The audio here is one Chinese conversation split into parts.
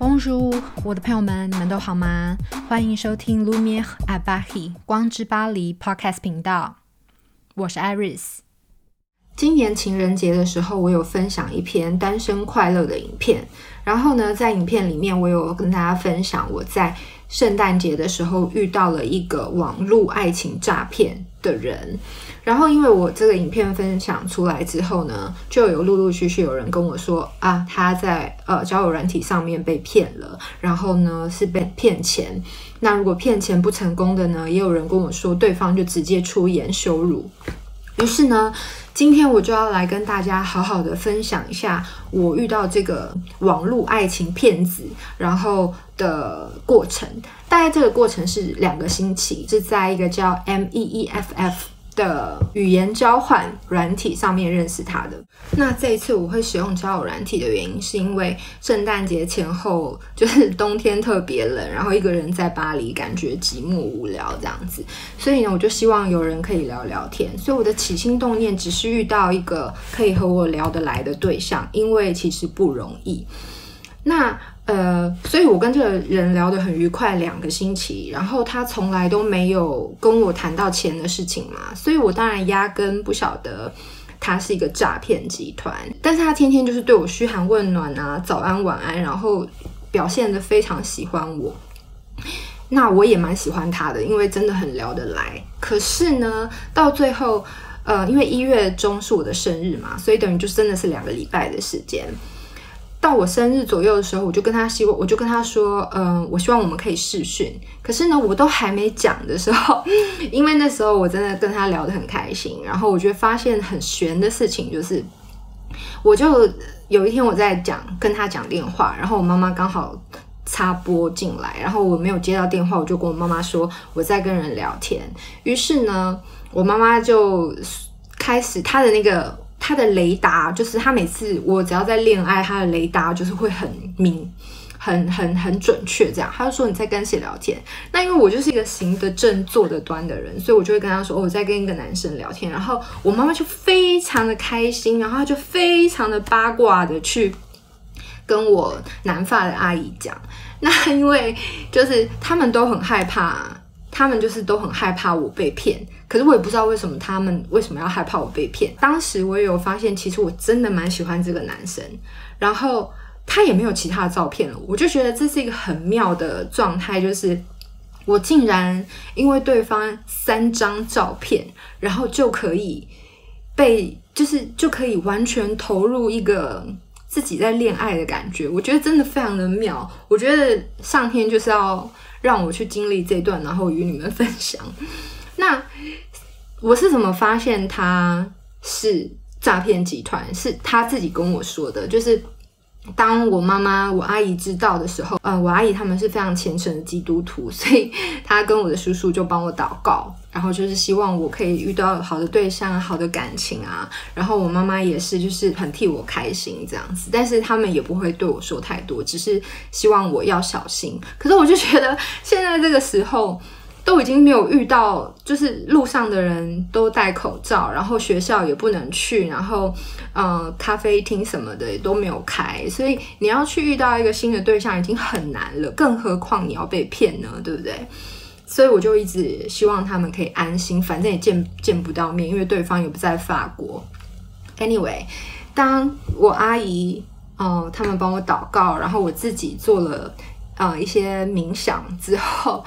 汪叔我的朋友们，你们都好吗？欢迎收听 Lumiere a b a h i 光之巴黎 Podcast 频道，我是 Iris。今年情人节的时候，我有分享一篇单身快乐的影片，然后呢，在影片里面，我有跟大家分享我在圣诞节的时候遇到了一个网络爱情诈骗的人。然后，因为我这个影片分享出来之后呢，就有陆陆续续有人跟我说啊，他在呃交友软体上面被骗了，然后呢是被骗钱。那如果骗钱不成功的呢，也有人跟我说对方就直接出言羞辱。于是呢，今天我就要来跟大家好好的分享一下我遇到这个网络爱情骗子然后的过程。大概这个过程是两个星期，是在一个叫 MEEFF。的语言交换软体上面认识他的。那这一次我会使用交友软体的原因，是因为圣诞节前后就是冬天特别冷，然后一个人在巴黎感觉寂寞无聊这样子，所以呢，我就希望有人可以聊聊天。所以我的起心动念只是遇到一个可以和我聊得来的对象，因为其实不容易。那。呃，所以我跟这个人聊得很愉快，两个星期，然后他从来都没有跟我谈到钱的事情嘛，所以我当然压根不晓得他是一个诈骗集团，但是他天天就是对我嘘寒问暖啊，早安晚安，然后表现得非常喜欢我，那我也蛮喜欢他的，因为真的很聊得来。可是呢，到最后，呃，因为一月中是我的生日嘛，所以等于就真的是两个礼拜的时间。到我生日左右的时候，我就跟他希望，我就跟他说，嗯、我希望我们可以试训。可是呢，我都还没讲的时候，因为那时候我真的跟他聊得很开心，然后我就发现很玄的事情，就是我就有一天我在讲跟他讲电话，然后我妈妈刚好插播进来，然后我没有接到电话，我就跟我妈妈说我在跟人聊天。于是呢，我妈妈就开始她的那个。他的雷达就是他每次我只要在恋爱，他的雷达就是会很明、很很很准确这样。他就说你在跟谁聊天？那因为我就是一个行得正坐得端的人，所以我就会跟他说、我在跟一个男生聊天。然后我妈妈就非常的开心，然后她就非常的八卦的去跟我南发的阿姨讲。那因为就是他们都很害怕。他们就是都很害怕我被骗，可是我也不知道为什么他们为什么要害怕我被骗。当时我也有发现，其实我真的蛮喜欢这个男生，然后他也没有其他照片了，我就觉得这是一个很妙的状态，就是我竟然因为对方三张照片，然后就可以被，就是就可以完全投入一个自己在恋爱的感觉，我觉得真的非常的妙。我觉得上天就是要。让我去经历这段，然后与你们分享。那我是怎么发现他是诈骗集团？是他自己跟我说的。就是当我妈妈、我阿姨知道的时候，呃，我阿姨他们是非常虔诚的基督徒，所以他跟我的叔叔就帮我祷告。然后就是希望我可以遇到好的对象、好的感情啊。然后我妈妈也是，就是很替我开心这样子。但是他们也不会对我说太多，只是希望我要小心。可是我就觉得现在这个时候都已经没有遇到，就是路上的人都戴口罩，然后学校也不能去，然后嗯，咖啡厅什么的也都没有开，所以你要去遇到一个新的对象已经很难了，更何况你要被骗呢？对不对？所以我就一直希望他们可以安心，反正也见见不到面，因为对方也不在法国。Anyway，当我阿姨，呃，他们帮我祷告，然后我自己做了呃一些冥想之后，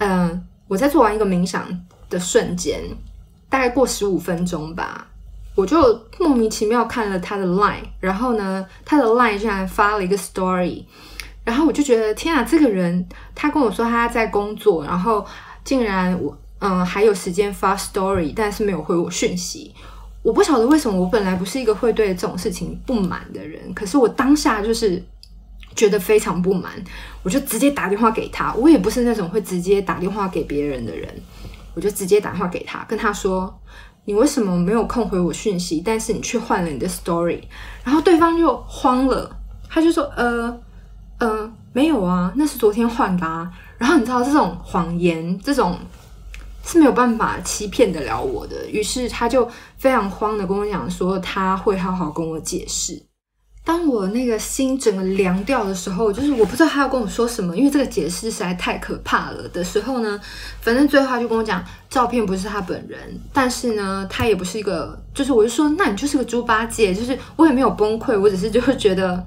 嗯、我在做完一个冥想的瞬间，大概过十五分钟吧，我就莫名其妙看了他的 Line，然后呢，他的 Line 竟然发了一个 Story。然后我就觉得天啊，这个人他跟我说他在工作，然后竟然我嗯还有时间发 story，但是没有回我讯息。我不晓得为什么，我本来不是一个会对这种事情不满的人，可是我当下就是觉得非常不满，我就直接打电话给他。我也不是那种会直接打电话给别人的人，我就直接打电话给他，跟他说：“你为什么没有空回我讯息？但是你却换了你的 story。”然后对方就慌了，他就说：“呃。”、呃，没有啊，那是昨天换的啊。然后你知道这种谎言，这种是没有办法欺骗得了我的。于是他就非常慌的跟我讲说，他会好好跟我解释。当我那个心整个凉掉的时候，就是我不知道他要跟我说什么，因为这个解释实在太可怕了的时候呢，反正最后他就跟我讲，照片不是他本人，但是呢，他也不是一个，就是我就说，那你就是个猪八戒，就是我也没有崩溃，我只是就会觉得，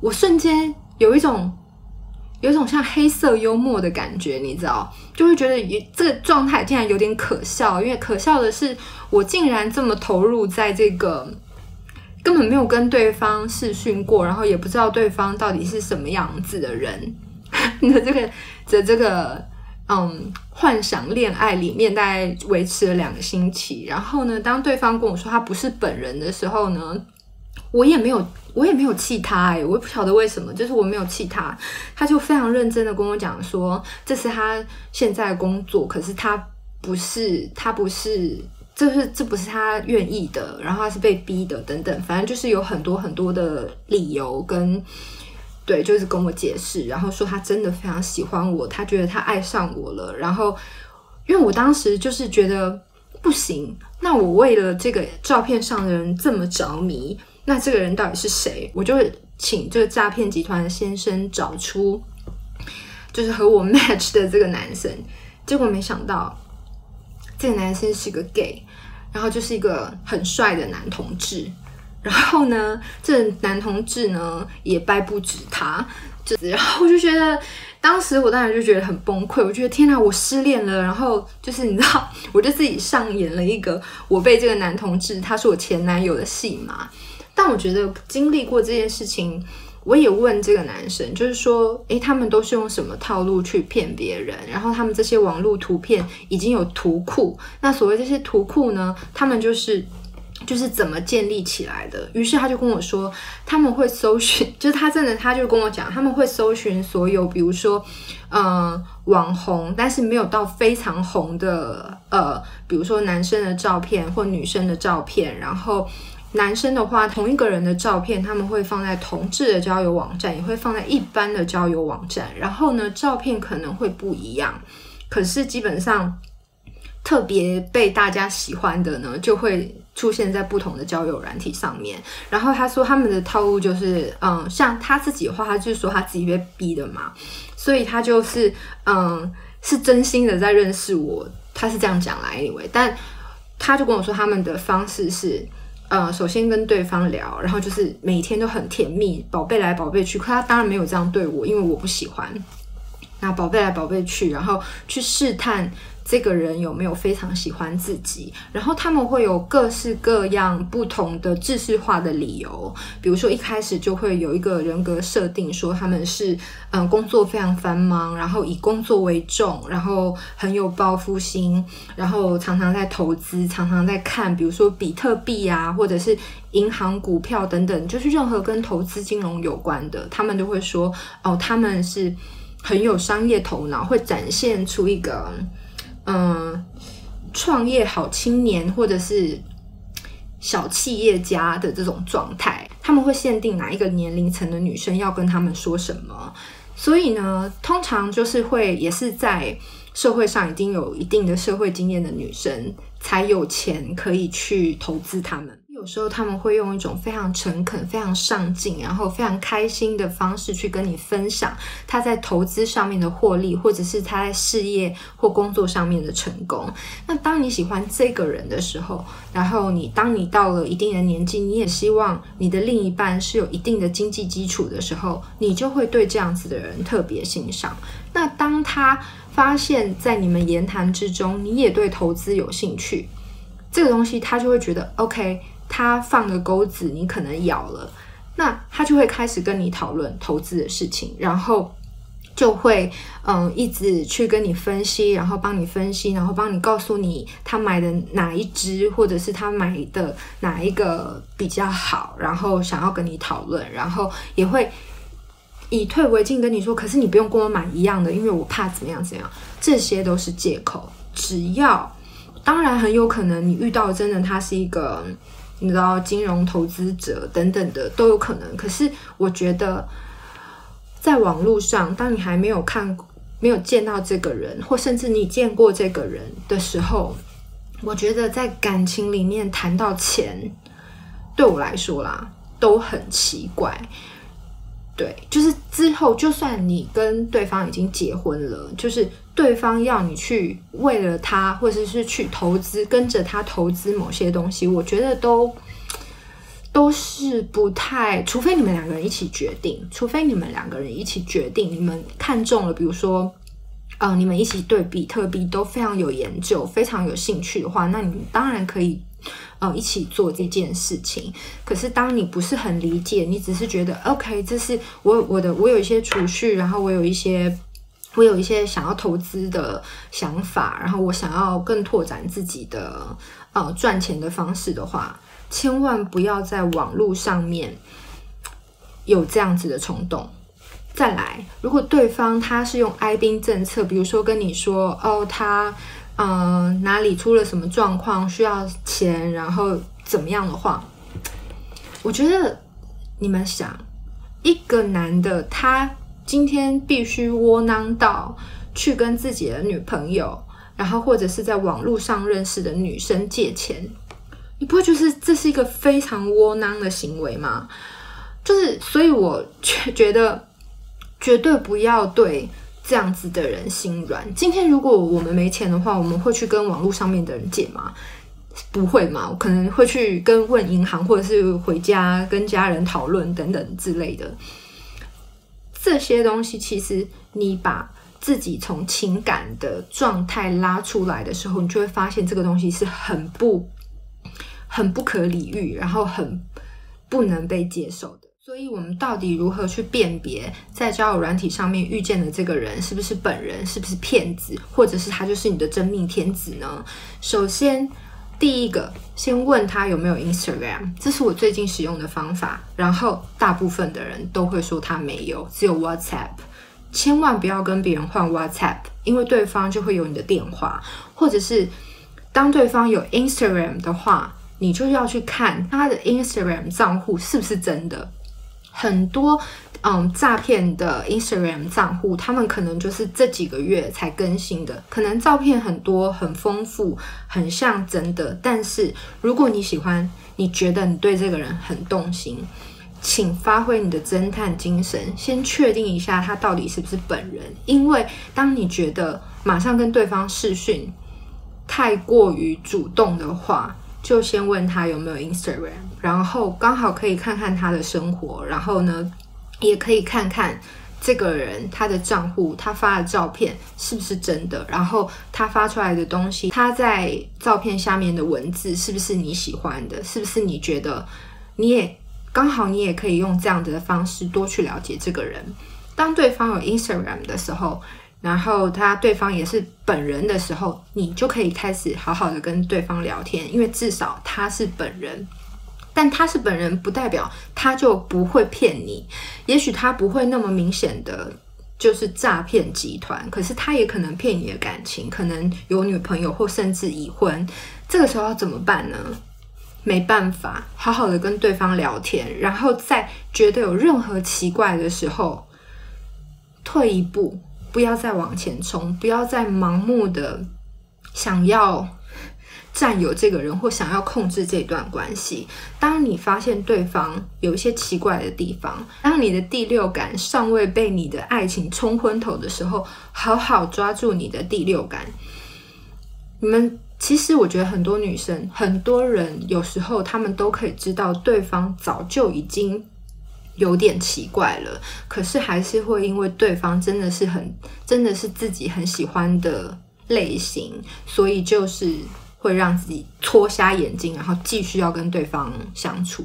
我瞬间有一种，有一种像黑色幽默的感觉，你知道，就会觉得这个状态竟然有点可笑，因为可笑的是，我竟然这么投入在这个。根本没有跟对方试训过，然后也不知道对方到底是什么样子的人。你 的这个的这个嗯幻想恋爱里面，大概维持了两个星期。然后呢，当对方跟我说他不是本人的时候呢，我也没有我也没有气他哎，我也不晓得为什么，就是我没有气他，他就非常认真的跟我讲说，这是他现在的工作，可是他不是他不是。这是这不是他愿意的，然后他是被逼的，等等，反正就是有很多很多的理由跟对，就是跟我解释，然后说他真的非常喜欢我，他觉得他爱上我了，然后因为我当时就是觉得不行，那我为了这个照片上的人这么着迷，那这个人到底是谁？我就请这个诈骗集团的先生找出就是和我 match 的这个男生，结果没想到。这个男生是个 gay，然后就是一个很帅的男同志，然后呢，这男同志呢也掰不止他，就，然后我就觉得，当时我当然就觉得很崩溃，我觉得天哪，我失恋了，然后就是你知道，我就自己上演了一个我被这个男同志，他是我前男友的戏码，但我觉得经历过这件事情。我也问这个男生，就是说，诶，他们都是用什么套路去骗别人？然后他们这些网络图片已经有图库，那所谓这些图库呢，他们就是就是怎么建立起来的？于是他就跟我说，他们会搜寻，就是他真的，他就跟我讲，他们会搜寻所有，比如说，嗯、呃，网红，但是没有到非常红的，呃，比如说男生的照片或女生的照片，然后。男生的话，同一个人的照片，他们会放在同志的交友网站，也会放在一般的交友网站。然后呢，照片可能会不一样，可是基本上特别被大家喜欢的呢，就会出现在不同的交友软体上面。然后他说他们的套路就是，嗯，像他自己的话，他就是说他自己被逼的嘛，所以他就是，嗯，是真心的在认识我，他是这样讲来，anyway，但他就跟我说他们的方式是。呃，首先跟对方聊，然后就是每天都很甜蜜，宝贝来宝贝去。可他当然没有这样对我，因为我不喜欢。那宝贝来宝贝去，然后去试探。这个人有没有非常喜欢自己？然后他们会有各式各样不同的制式化的理由，比如说一开始就会有一个人格设定，说他们是嗯工作非常繁忙，然后以工作为重，然后很有报复心，然后常常在投资，常常在看，比如说比特币啊，或者是银行股票等等，就是任何跟投资金融有关的，他们都会说哦，他们是很有商业头脑，会展现出一个。嗯，创业好青年或者是小企业家的这种状态，他们会限定哪一个年龄层的女生要跟他们说什么，所以呢，通常就是会也是在社会上已经有一定的社会经验的女生才有钱可以去投资他们。有时候他们会用一种非常诚恳、非常上进，然后非常开心的方式去跟你分享他在投资上面的获利，或者是他在事业或工作上面的成功。那当你喜欢这个人的时候，然后你当你到了一定的年纪，你也希望你的另一半是有一定的经济基础的时候，你就会对这样子的人特别欣赏。那当他发现，在你们言谈之中，你也对投资有兴趣，这个东西他就会觉得 OK。他放的钩子，你可能咬了，那他就会开始跟你讨论投资的事情，然后就会嗯一直去跟你分析，然后帮你分析，然后帮你告诉你他买的哪一支，或者是他买的哪一个比较好，然后想要跟你讨论，然后也会以退为进跟你说，可是你不用跟我买一样的，因为我怕怎么样怎样，这些都是借口。只要当然很有可能你遇到真的他是一个。你知道金融投资者等等的都有可能，可是我觉得，在网络上，当你还没有看、没有见到这个人，或甚至你见过这个人的时候，我觉得在感情里面谈到钱，对我来说啦，都很奇怪。对，就是之后，就算你跟对方已经结婚了，就是对方要你去为了他，或者是去投资，跟着他投资某些东西，我觉得都都是不太，除非你们两个人一起决定，除非你们两个人一起决定，你们看中了，比如说，嗯、呃，你们一起对比特币都非常有研究，非常有兴趣的话，那你当然可以。呃，一起做这件事情。可是，当你不是很理解，你只是觉得 OK，这是我我的，我有一些储蓄，然后我有一些，我有一些想要投资的想法，然后我想要更拓展自己的呃赚钱的方式的话，千万不要在网络上面有这样子的冲动。再来，如果对方他是用哀兵政策，比如说跟你说哦，他。嗯、哪里出了什么状况需要钱，然后怎么样的话，我觉得你们想，一个男的他今天必须窝囊到去跟自己的女朋友，然后或者是在网络上认识的女生借钱，你不会觉得这是一个非常窝囊的行为吗？就是，所以我觉觉得绝对不要对。这样子的人心软。今天如果我们没钱的话，我们会去跟网络上面的人借吗？不会嘛？我可能会去跟问银行，或者是回家跟家人讨论等等之类的。这些东西其实你把自己从情感的状态拉出来的时候，你就会发现这个东西是很不、很不可理喻，然后很不能被接受的。所以，我们到底如何去辨别在交友软体上面遇见的这个人是不是本人，是不是骗子，或者是他就是你的真命天子呢？首先，第一个，先问他有没有 Instagram，这是我最近使用的方法。然后，大部分的人都会说他没有，只有 WhatsApp。千万不要跟别人换 WhatsApp，因为对方就会有你的电话，或者是当对方有 Instagram 的话，你就要去看他的 Instagram 账户是不是真的。很多嗯诈骗的 Instagram 账户，他们可能就是这几个月才更新的，可能照片很多、很丰富、很像真的。但是如果你喜欢，你觉得你对这个人很动心，请发挥你的侦探精神，先确定一下他到底是不是本人。因为当你觉得马上跟对方视讯太过于主动的话，就先问他有没有 Instagram，然后刚好可以看看他的生活，然后呢，也可以看看这个人他的账户，他发的照片是不是真的，然后他发出来的东西，他在照片下面的文字是不是你喜欢的，是不是你觉得你也刚好你也可以用这样子的方式多去了解这个人。当对方有 Instagram 的时候。然后他对方也是本人的时候，你就可以开始好好的跟对方聊天，因为至少他是本人。但他是本人不代表他就不会骗你，也许他不会那么明显的就是诈骗集团，可是他也可能骗你的感情，可能有女朋友或甚至已婚。这个时候要怎么办呢？没办法，好好的跟对方聊天，然后在觉得有任何奇怪的时候，退一步。不要再往前冲，不要再盲目的想要占有这个人或想要控制这段关系。当你发现对方有一些奇怪的地方，当你的第六感尚未被你的爱情冲昏头的时候，好好抓住你的第六感。你们其实，我觉得很多女生、很多人有时候他们都可以知道对方早就已经。有点奇怪了，可是还是会因为对方真的是很，真的是自己很喜欢的类型，所以就是会让自己戳瞎眼睛，然后继续要跟对方相处。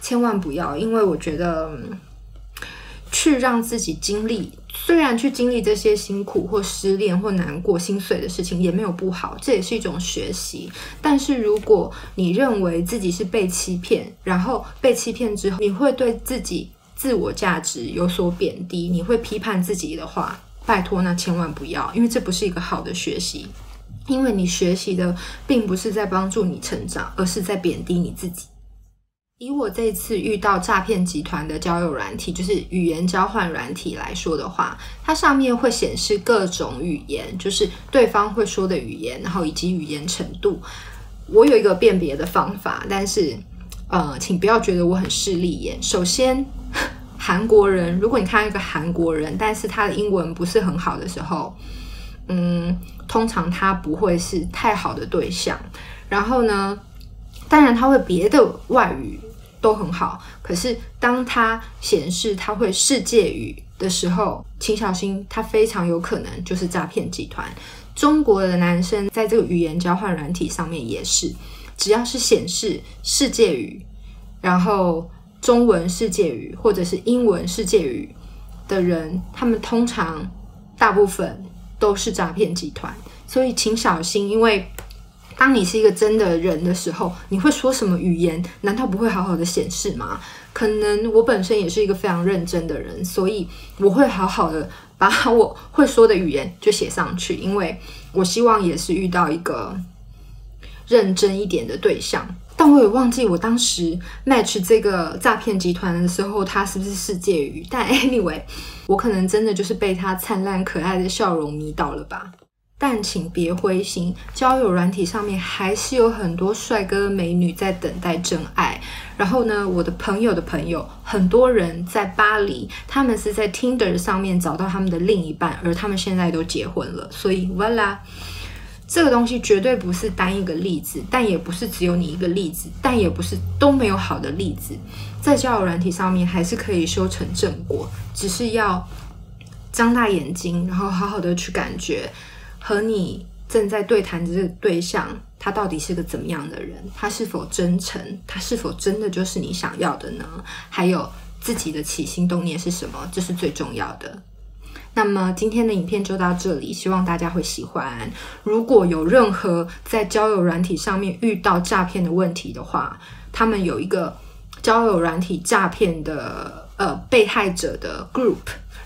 千万不要，因为我觉得去让自己经历，虽然去经历这些辛苦或失恋或难过、心碎的事情也没有不好，这也是一种学习。但是如果你认为自己是被欺骗，然后被欺骗之后，你会对自己。自我价值有所贬低，你会批判自己的话，拜托，那千万不要，因为这不是一个好的学习，因为你学习的并不是在帮助你成长，而是在贬低你自己。以我这次遇到诈骗集团的交友软体，就是语言交换软体来说的话，它上面会显示各种语言，就是对方会说的语言，然后以及语言程度。我有一个辨别的方法，但是。呃，请不要觉得我很势利眼。首先，韩国人，如果你看一个韩国人，但是他的英文不是很好的时候，嗯，通常他不会是太好的对象。然后呢，当然他会别的外语都很好，可是当他显示他会世界语的时候，请小心，他非常有可能就是诈骗集团。中国的男生在这个语言交换软体上面也是，只要是显示世界语，然后中文世界语或者是英文世界语的人，他们通常大部分都是诈骗集团，所以请小心，因为。当你是一个真的人的时候，你会说什么语言？难道不会好好的显示吗？可能我本身也是一个非常认真的人，所以我会好好的把我会说的语言就写上去，因为我希望也是遇到一个认真一点的对象。但我也忘记我当时 match 这个诈骗集团的时候，他是不是世界语？但 anyway，我可能真的就是被他灿烂可爱的笑容迷倒了吧。但请别灰心，交友软体上面还是有很多帅哥美女在等待真爱。然后呢，我的朋友的朋友，很多人在巴黎，他们是在 Tinder 上面找到他们的另一半，而他们现在都结婚了。所以，Voila，这个东西绝对不是单一个例子，但也不是只有你一个例子，但也不是都没有好的例子。在交友软体上面还是可以修成正果，只是要张大眼睛，然后好好的去感觉。和你正在对谈的这个对象，他到底是个怎么样的人？他是否真诚？他是否真的就是你想要的呢？还有自己的起心动念是什么？这是最重要的。那么今天的影片就到这里，希望大家会喜欢。如果有任何在交友软体上面遇到诈骗的问题的话，他们有一个交友软体诈骗的呃被害者的 group。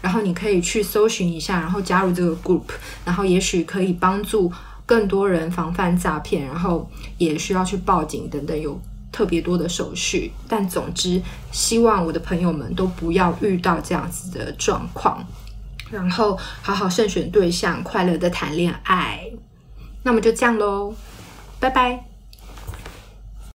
然后你可以去搜寻一下，然后加入这个 group，然后也许可以帮助更多人防范诈骗，然后也需要去报警等等，有特别多的手续。但总之，希望我的朋友们都不要遇到这样子的状况，然后好好慎选对象，快乐的谈恋爱。那么就这样喽，拜拜。